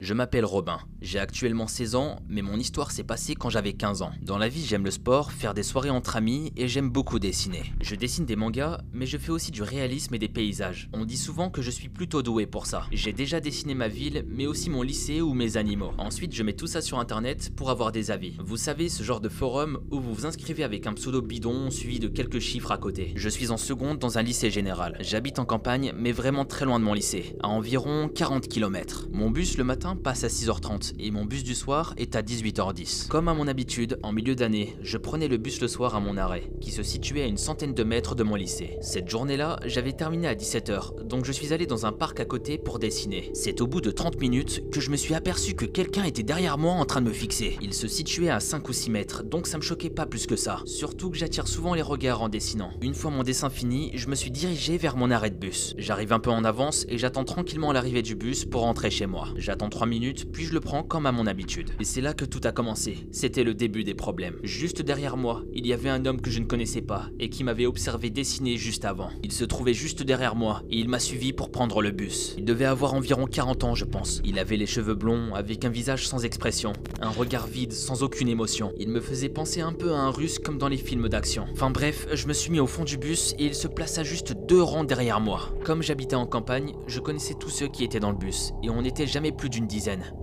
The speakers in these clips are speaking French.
Je m'appelle Robin, j'ai actuellement 16 ans, mais mon histoire s'est passée quand j'avais 15 ans. Dans la vie, j'aime le sport, faire des soirées entre amis et j'aime beaucoup dessiner. Je dessine des mangas, mais je fais aussi du réalisme et des paysages. On dit souvent que je suis plutôt doué pour ça. J'ai déjà dessiné ma ville, mais aussi mon lycée ou mes animaux. Ensuite, je mets tout ça sur internet pour avoir des avis. Vous savez, ce genre de forum où vous vous inscrivez avec un pseudo bidon suivi de quelques chiffres à côté. Je suis en seconde dans un lycée général. J'habite en campagne, mais vraiment très loin de mon lycée, à environ 40 km. Mon bus le matin passe à 6h30 et mon bus du soir est à 18h10. Comme à mon habitude, en milieu d'année, je prenais le bus le soir à mon arrêt, qui se situait à une centaine de mètres de mon lycée. Cette journée-là, j'avais terminé à 17h, donc je suis allé dans un parc à côté pour dessiner. C'est au bout de 30 minutes que je me suis aperçu que quelqu'un était derrière moi en train de me fixer. Il se situait à 5 ou 6 mètres, donc ça me choquait pas plus que ça. Surtout que j'attire souvent les regards en dessinant. Une fois mon dessin fini, je me suis dirigé vers mon arrêt de bus. J'arrive un peu en avance et j'attends tranquillement l'arrivée du bus pour rentrer chez moi. J'attends 3 minutes puis je le prends comme à mon habitude. Et c'est là que tout a commencé. C'était le début des problèmes. Juste derrière moi, il y avait un homme que je ne connaissais pas et qui m'avait observé dessiner juste avant. Il se trouvait juste derrière moi et il m'a suivi pour prendre le bus. Il devait avoir environ 40 ans, je pense. Il avait les cheveux blonds, avec un visage sans expression, un regard vide, sans aucune émotion. Il me faisait penser un peu à un russe comme dans les films d'action. Enfin bref, je me suis mis au fond du bus et il se plaça juste deux rangs derrière moi. Comme j'habitais en campagne, je connaissais tous ceux qui étaient dans le bus et on n'était jamais plus d'une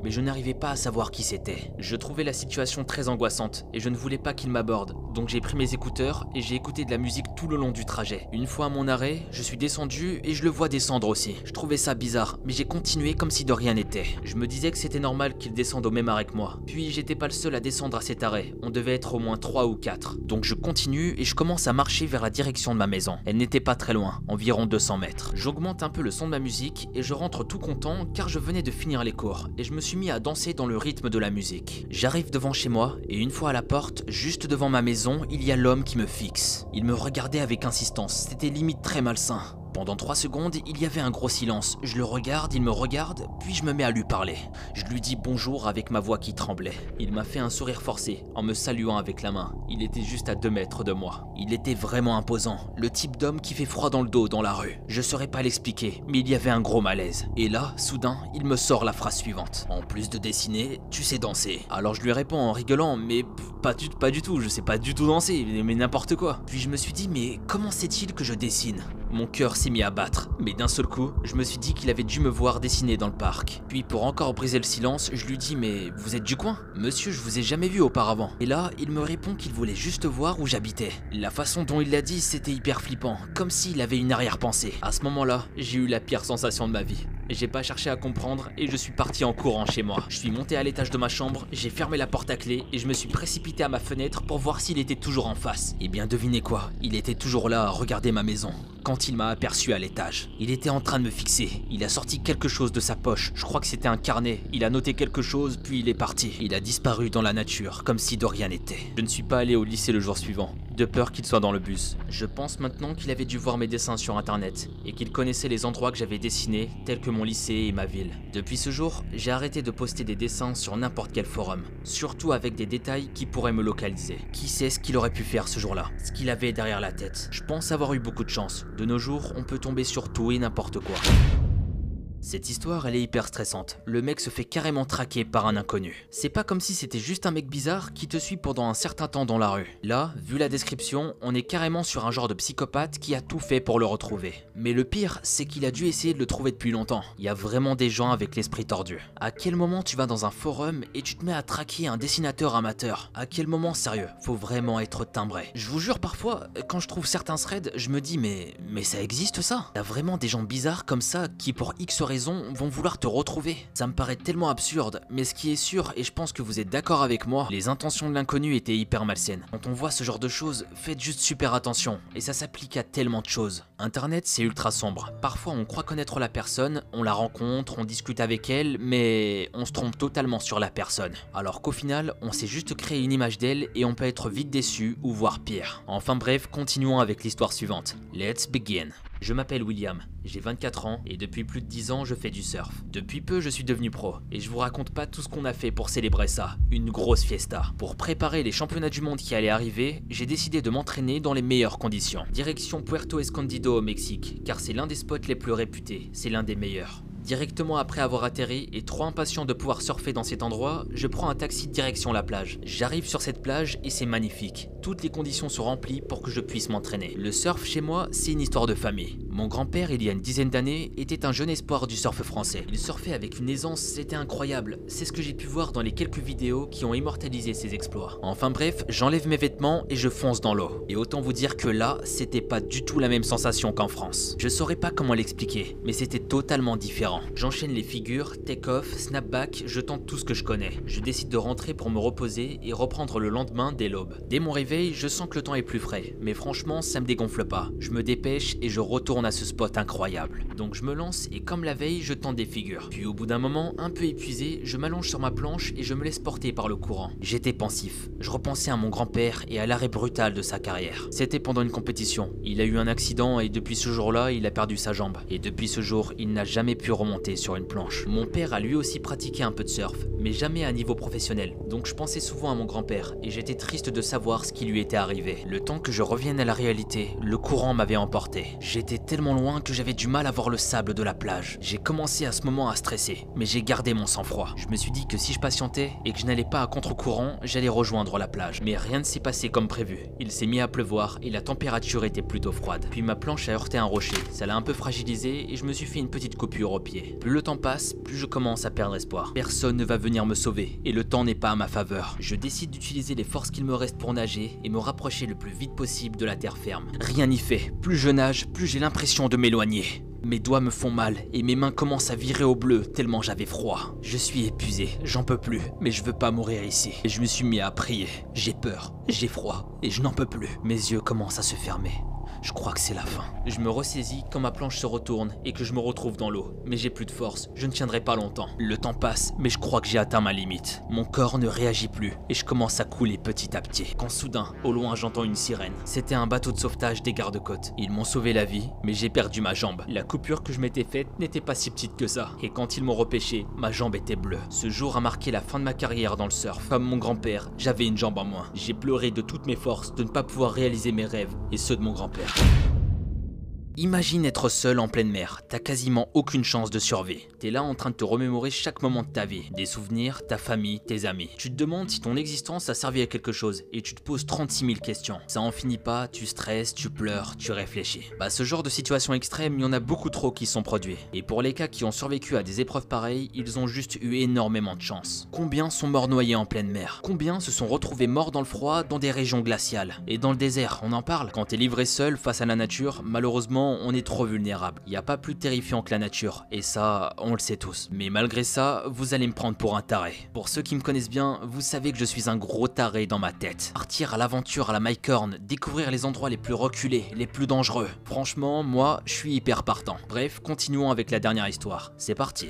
mais je n'arrivais pas à savoir qui c'était. Je trouvais la situation très angoissante et je ne voulais pas qu'il m'aborde, donc j'ai pris mes écouteurs et j'ai écouté de la musique tout le long du trajet. Une fois à mon arrêt, je suis descendu et je le vois descendre aussi. Je trouvais ça bizarre, mais j'ai continué comme si de rien n'était. Je me disais que c'était normal qu'il descende au même arrêt que moi. Puis j'étais pas le seul à descendre à cet arrêt, on devait être au moins 3 ou 4. Donc je continue et je commence à marcher vers la direction de ma maison. Elle n'était pas très loin, environ 200 mètres. J'augmente un peu le son de ma musique et je rentre tout content car je venais de finir les cours et je me suis mis à danser dans le rythme de la musique. J'arrive devant chez moi et une fois à la porte, juste devant ma maison, il y a l'homme qui me fixe. Il me regardait avec insistance, c'était limite très malsain. Pendant trois secondes, il y avait un gros silence. Je le regarde, il me regarde, puis je me mets à lui parler. Je lui dis bonjour avec ma voix qui tremblait. Il m'a fait un sourire forcé en me saluant avec la main. Il était juste à deux mètres de moi. Il était vraiment imposant, le type d'homme qui fait froid dans le dos dans la rue. Je saurais pas l'expliquer, mais il y avait un gros malaise. Et là, soudain, il me sort la phrase suivante. En plus de dessiner, tu sais danser. Alors je lui réponds en rigolant, mais pas du, pas du tout, je sais pas du tout danser, mais n'importe quoi. Puis je me suis dit, mais comment sait-il que je dessine? Mon cœur s'est mis à battre, mais d'un seul coup, je me suis dit qu'il avait dû me voir dessiner dans le parc. Puis pour encore briser le silence, je lui dis mais vous êtes du coin? Monsieur, je vous ai jamais vu auparavant. Et là, il me répond qu'il voulait juste voir où j'habitais. La façon dont il l'a dit, c'était hyper flippant, comme s'il avait une arrière-pensée. À ce moment-là, j'ai eu la pire sensation de ma vie. J'ai pas cherché à comprendre et je suis parti en courant chez moi. Je suis monté à l'étage de ma chambre, j'ai fermé la porte à clé et je me suis précipité à ma fenêtre pour voir s'il était toujours en face. Et bien devinez quoi, il était toujours là à regarder ma maison. Quand il m'a aperçu à l'étage, il était en train de me fixer. Il a sorti quelque chose de sa poche. Je crois que c'était un carnet. Il a noté quelque chose puis il est parti. Il a disparu dans la nature comme si de rien n'était. Je ne suis pas allé au lycée le jour suivant de peur qu'il soit dans le bus. Je pense maintenant qu'il avait dû voir mes dessins sur internet et qu'il connaissait les endroits que j'avais dessinés, tels que mon lycée et ma ville. Depuis ce jour, j'ai arrêté de poster des dessins sur n'importe quel forum, surtout avec des détails qui pourraient me localiser. Qui sait ce qu'il aurait pu faire ce jour-là, ce qu'il avait derrière la tête. Je pense avoir eu beaucoup de chance. De nos jours, on peut tomber sur tout et n'importe quoi. Cette histoire, elle est hyper stressante. Le mec se fait carrément traquer par un inconnu. C'est pas comme si c'était juste un mec bizarre qui te suit pendant un certain temps dans la rue. Là, vu la description, on est carrément sur un genre de psychopathe qui a tout fait pour le retrouver. Mais le pire, c'est qu'il a dû essayer de le trouver depuis longtemps. Il y a vraiment des gens avec l'esprit tordu. À quel moment tu vas dans un forum et tu te mets à traquer un dessinateur amateur? À quel moment, sérieux? Faut vraiment être timbré. Je vous jure, parfois, quand je trouve certains threads, je me dis, mais, mais ça existe ça? T'as vraiment des gens bizarres comme ça qui, pour X vont vouloir te retrouver. Ça me paraît tellement absurde, mais ce qui est sûr, et je pense que vous êtes d'accord avec moi, les intentions de l'inconnu étaient hyper malsaines. Quand on voit ce genre de choses, faites juste super attention, et ça s'applique à tellement de choses. Internet, c'est ultra sombre. Parfois, on croit connaître la personne, on la rencontre, on discute avec elle, mais on se trompe totalement sur la personne. Alors qu'au final, on s'est juste créé une image d'elle et on peut être vite déçu ou voire pire. Enfin bref, continuons avec l'histoire suivante. Let's begin. Je m'appelle William, j'ai 24 ans et depuis plus de 10 ans je fais du surf. Depuis peu je suis devenu pro et je vous raconte pas tout ce qu'on a fait pour célébrer ça, une grosse fiesta. Pour préparer les championnats du monde qui allaient arriver, j'ai décidé de m'entraîner dans les meilleures conditions. Direction Puerto Escondido au Mexique, car c'est l'un des spots les plus réputés, c'est l'un des meilleurs. Directement après avoir atterri et trop impatient de pouvoir surfer dans cet endroit, je prends un taxi direction la plage. J'arrive sur cette plage et c'est magnifique. Toutes les conditions sont remplies pour que je puisse m'entraîner. Le surf chez moi, c'est une histoire de famille. Mon grand-père, il y a une dizaine d'années, était un jeune espoir du surf français. Il surfait avec une aisance, c'était incroyable. C'est ce que j'ai pu voir dans les quelques vidéos qui ont immortalisé ses exploits. Enfin bref, j'enlève mes vêtements et je fonce dans l'eau. Et autant vous dire que là, c'était pas du tout la même sensation qu'en France. Je saurais pas comment l'expliquer, mais c'était totalement différent. J'enchaîne les figures, take-off, snapback, je tente tout ce que je connais. Je décide de rentrer pour me reposer et reprendre le lendemain dès l'aube. Dès mon réveil, je sens que le temps est plus frais, mais franchement, ça me dégonfle pas. Je me dépêche et je retourne à ce spot incroyable. Donc je me lance et comme la veille, je tente des figures. Puis au bout d'un moment, un peu épuisé, je m'allonge sur ma planche et je me laisse porter par le courant. J'étais pensif. Je repensais à mon grand-père et à l'arrêt brutal de sa carrière. C'était pendant une compétition. Il a eu un accident et depuis ce jour-là, il a perdu sa jambe. Et depuis ce jour, il n'a jamais pu remonter sur une planche. Mon père a lui aussi pratiqué un peu de surf, mais jamais à niveau professionnel. Donc je pensais souvent à mon grand-père et j'étais triste de savoir ce lui était arrivé. Le temps que je revienne à la réalité, le courant m'avait emporté. J'étais tellement loin que j'avais du mal à voir le sable de la plage. J'ai commencé à ce moment à stresser, mais j'ai gardé mon sang-froid. Je me suis dit que si je patientais et que je n'allais pas à contre-courant, j'allais rejoindre la plage. Mais rien ne s'est passé comme prévu. Il s'est mis à pleuvoir et la température était plutôt froide. Puis ma planche a heurté un rocher. Ça l'a un peu fragilisé et je me suis fait une petite coupure au pied. Plus le temps passe, plus je commence à perdre espoir. Personne ne va venir me sauver et le temps n'est pas à ma faveur. Je décide d'utiliser les forces qu'il me reste pour nager et me rapprocher le plus vite possible de la terre ferme. Rien n'y fait. Plus je nage, plus j'ai l'impression de m'éloigner. Mes doigts me font mal et mes mains commencent à virer au bleu tellement j'avais froid. Je suis épuisé, j'en peux plus, mais je veux pas mourir ici. Et je me suis mis à prier. J'ai peur, j'ai froid et je n'en peux plus. Mes yeux commencent à se fermer. Je crois que c'est la fin. Je me ressaisis quand ma planche se retourne et que je me retrouve dans l'eau. Mais j'ai plus de force, je ne tiendrai pas longtemps. Le temps passe, mais je crois que j'ai atteint ma limite. Mon corps ne réagit plus et je commence à couler petit à petit. Quand soudain, au loin, j'entends une sirène. C'était un bateau de sauvetage des gardes-côtes. Ils m'ont sauvé la vie, mais j'ai perdu ma jambe. La coupure que je m'étais faite n'était pas si petite que ça. Et quand ils m'ont repêché, ma jambe était bleue. Ce jour a marqué la fin de ma carrière dans le surf. Comme mon grand-père, j'avais une jambe en moins. J'ai pleuré de toutes mes forces de ne pas pouvoir réaliser mes rêves et ceux de mon grand-père. Yeah. Imagine être seul en pleine mer, t'as quasiment aucune chance de survie. T'es là en train de te remémorer chaque moment de ta vie, des souvenirs, ta famille, tes amis. Tu te demandes si ton existence a servi à quelque chose et tu te poses 36 000 questions. Ça en finit pas, tu stresses, tu pleures, tu réfléchis. Bah ce genre de situation extrême, il y en a beaucoup trop qui sont produits. Et pour les cas qui ont survécu à des épreuves pareilles, ils ont juste eu énormément de chance. Combien sont morts noyés en pleine mer? Combien se sont retrouvés morts dans le froid dans des régions glaciales? Et dans le désert, on en parle? Quand t'es livré seul face à la nature, malheureusement on est trop vulnérable. Il n'y a pas plus terrifiant que la nature, et ça, on le sait tous. Mais malgré ça, vous allez me prendre pour un taré. Pour ceux qui me connaissent bien, vous savez que je suis un gros taré dans ma tête. Partir à l'aventure à la Mycorn, découvrir les endroits les plus reculés, les plus dangereux. Franchement, moi, je suis hyper partant. Bref, continuons avec la dernière histoire. C'est parti.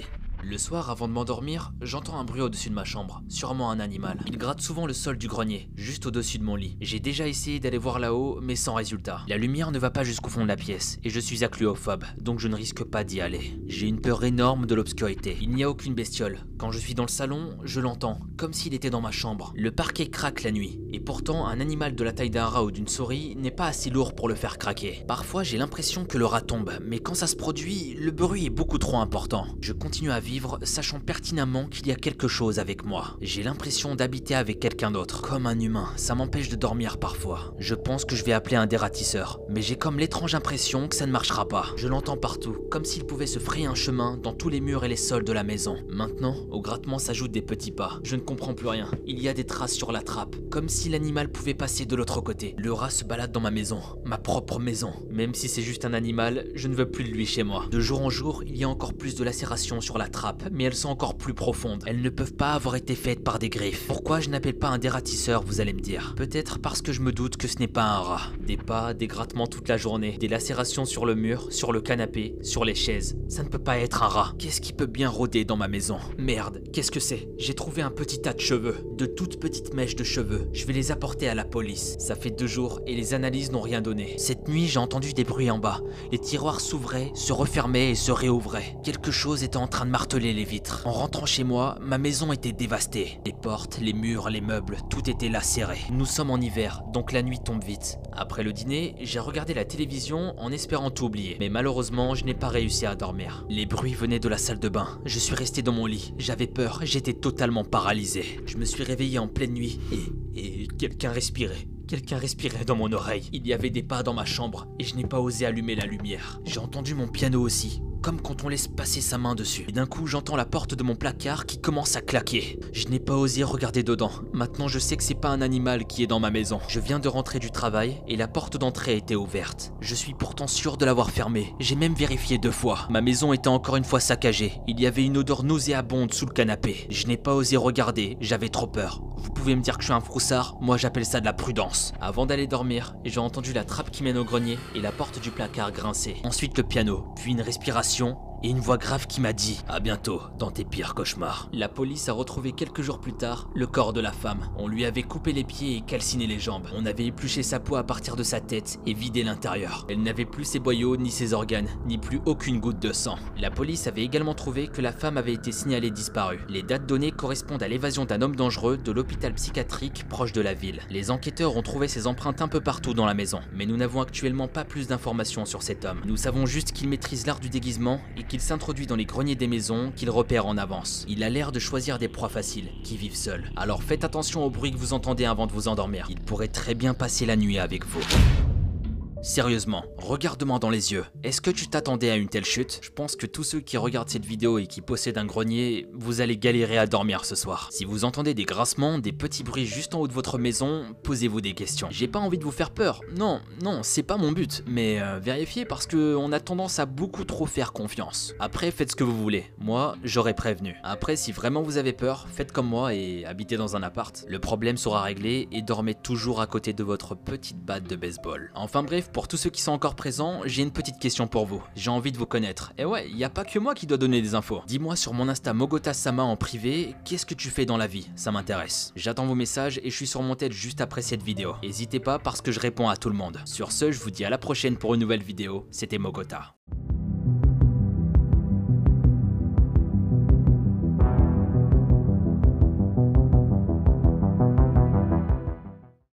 Le soir, avant de m'endormir, j'entends un bruit au-dessus de ma chambre, sûrement un animal. Il gratte souvent le sol du grenier, juste au-dessus de mon lit. J'ai déjà essayé d'aller voir là-haut, mais sans résultat. La lumière ne va pas jusqu'au fond de la pièce, et je suis acluophobe, donc je ne risque pas d'y aller. J'ai une peur énorme de l'obscurité. Il n'y a aucune bestiole. Quand je suis dans le salon, je l'entends, comme s'il était dans ma chambre. Le parquet craque la nuit, et pourtant un animal de la taille d'un rat ou d'une souris n'est pas assez lourd pour le faire craquer. Parfois j'ai l'impression que le rat tombe, mais quand ça se produit, le bruit est beaucoup trop important. Je continue à vivre sachant pertinemment qu'il y a quelque chose avec moi. J'ai l'impression d'habiter avec quelqu'un d'autre, comme un humain. Ça m'empêche de dormir parfois. Je pense que je vais appeler un dératisseur, mais j'ai comme l'étrange impression que ça ne marchera pas. Je l'entends partout, comme s'il pouvait se frayer un chemin dans tous les murs et les sols de la maison. Maintenant, au grattement s'ajoutent des petits pas. Je ne comprends plus rien. Il y a des traces sur la trappe, comme si l'animal pouvait passer de l'autre côté. Le rat se balade dans ma maison, ma propre maison. Même si c'est juste un animal, je ne veux plus de lui chez moi. De jour en jour, il y a encore plus de lacérations sur la trappe, mais elles sont encore plus profondes. Elles ne peuvent pas avoir été faites par des griffes. Pourquoi je n'appelle pas un dératisseur, vous allez me dire? Peut-être parce que je me doute que ce n'est pas un rat. Des pas, des grattements toute la journée, des lacérations sur le mur, sur le canapé, sur les chaises. Ça ne peut pas être un rat. Qu'est-ce qui peut bien rôder dans ma maison? Merde, qu'est-ce que c'est? J'ai trouvé un petit tas de cheveux, de toutes petites mèches de cheveux. Je vais les apporter à la police. Ça fait deux jours et les analyses n'ont rien donné. Cette nuit, j'ai entendu des bruits en bas. Les tiroirs s'ouvraient, se refermaient et se réouvraient. Quelque chose était en train de marteler les vitres. En rentrant chez moi, ma maison était dévastée. Les portes, les murs, les meubles, tout était lacéré. Nous sommes en hiver, donc la nuit tombe vite. Après le dîner, j'ai regardé la télévision en espérant tout oublier. Mais malheureusement, je n'ai pas réussi à dormir. Les bruits venaient de la salle de bain. Je suis resté dans mon lit. J'avais peur, j'étais totalement paralysé. Je me suis réveillé en pleine nuit et, et quelqu'un respirait. Quelqu'un respirait dans mon oreille. Il y avait des pas dans ma chambre et je n'ai pas osé allumer la lumière. J'ai entendu mon piano aussi, comme quand on laisse passer sa main dessus. Et d'un coup, j'entends la porte de mon placard qui commence à claquer. Je n'ai pas osé regarder dedans. Maintenant, je sais que c'est pas un animal qui est dans ma maison. Je viens de rentrer du travail et la porte d'entrée était ouverte. Je suis pourtant sûr de l'avoir fermée. J'ai même vérifié deux fois. Ma maison était encore une fois saccagée. Il y avait une odeur nauséabonde sous le canapé. Je n'ai pas osé regarder, j'avais trop peur. Vous pouvez me dire que je suis un froussard, moi j'appelle ça de la prudence. Avant d'aller dormir, j'ai entendu la trappe qui mène au grenier et la porte du placard grincer. Ensuite le piano, puis une respiration mission et une voix grave qui m'a dit À bientôt dans tes pires cauchemars. La police a retrouvé quelques jours plus tard le corps de la femme. On lui avait coupé les pieds et calciné les jambes. On avait épluché sa peau à partir de sa tête et vidé l'intérieur. Elle n'avait plus ses boyaux ni ses organes, ni plus aucune goutte de sang. La police avait également trouvé que la femme avait été signalée disparue. Les dates données correspondent à l'évasion d'un homme dangereux de l'hôpital psychiatrique proche de la ville. Les enquêteurs ont trouvé ses empreintes un peu partout dans la maison, mais nous n'avons actuellement pas plus d'informations sur cet homme. Nous savons juste qu'il maîtrise l'art du déguisement qu'il s'introduit dans les greniers des maisons qu'il repère en avance. Il a l'air de choisir des proies faciles, qui vivent seuls. Alors faites attention au bruit que vous entendez avant de vous endormir. Il pourrait très bien passer la nuit avec vous. Sérieusement, regarde-moi dans les yeux. Est-ce que tu t'attendais à une telle chute? Je pense que tous ceux qui regardent cette vidéo et qui possèdent un grenier, vous allez galérer à dormir ce soir. Si vous entendez des grincements, des petits bruits juste en haut de votre maison, posez-vous des questions. J'ai pas envie de vous faire peur. Non, non, c'est pas mon but. Mais euh, vérifiez parce que on a tendance à beaucoup trop faire confiance. Après, faites ce que vous voulez. Moi, j'aurais prévenu. Après, si vraiment vous avez peur, faites comme moi et habitez dans un appart. Le problème sera réglé et dormez toujours à côté de votre petite batte de baseball. Enfin bref, pour tous ceux qui sont encore présents, j'ai une petite question pour vous. J'ai envie de vous connaître. Et ouais, il n'y a pas que moi qui dois donner des infos. Dis-moi sur mon Insta Mogota Sama en privé, qu'est-ce que tu fais dans la vie? Ça m'intéresse. J'attends vos messages et je suis sur mon tête juste après cette vidéo. N'hésitez pas parce que je réponds à tout le monde. Sur ce, je vous dis à la prochaine pour une nouvelle vidéo. C'était Mogota.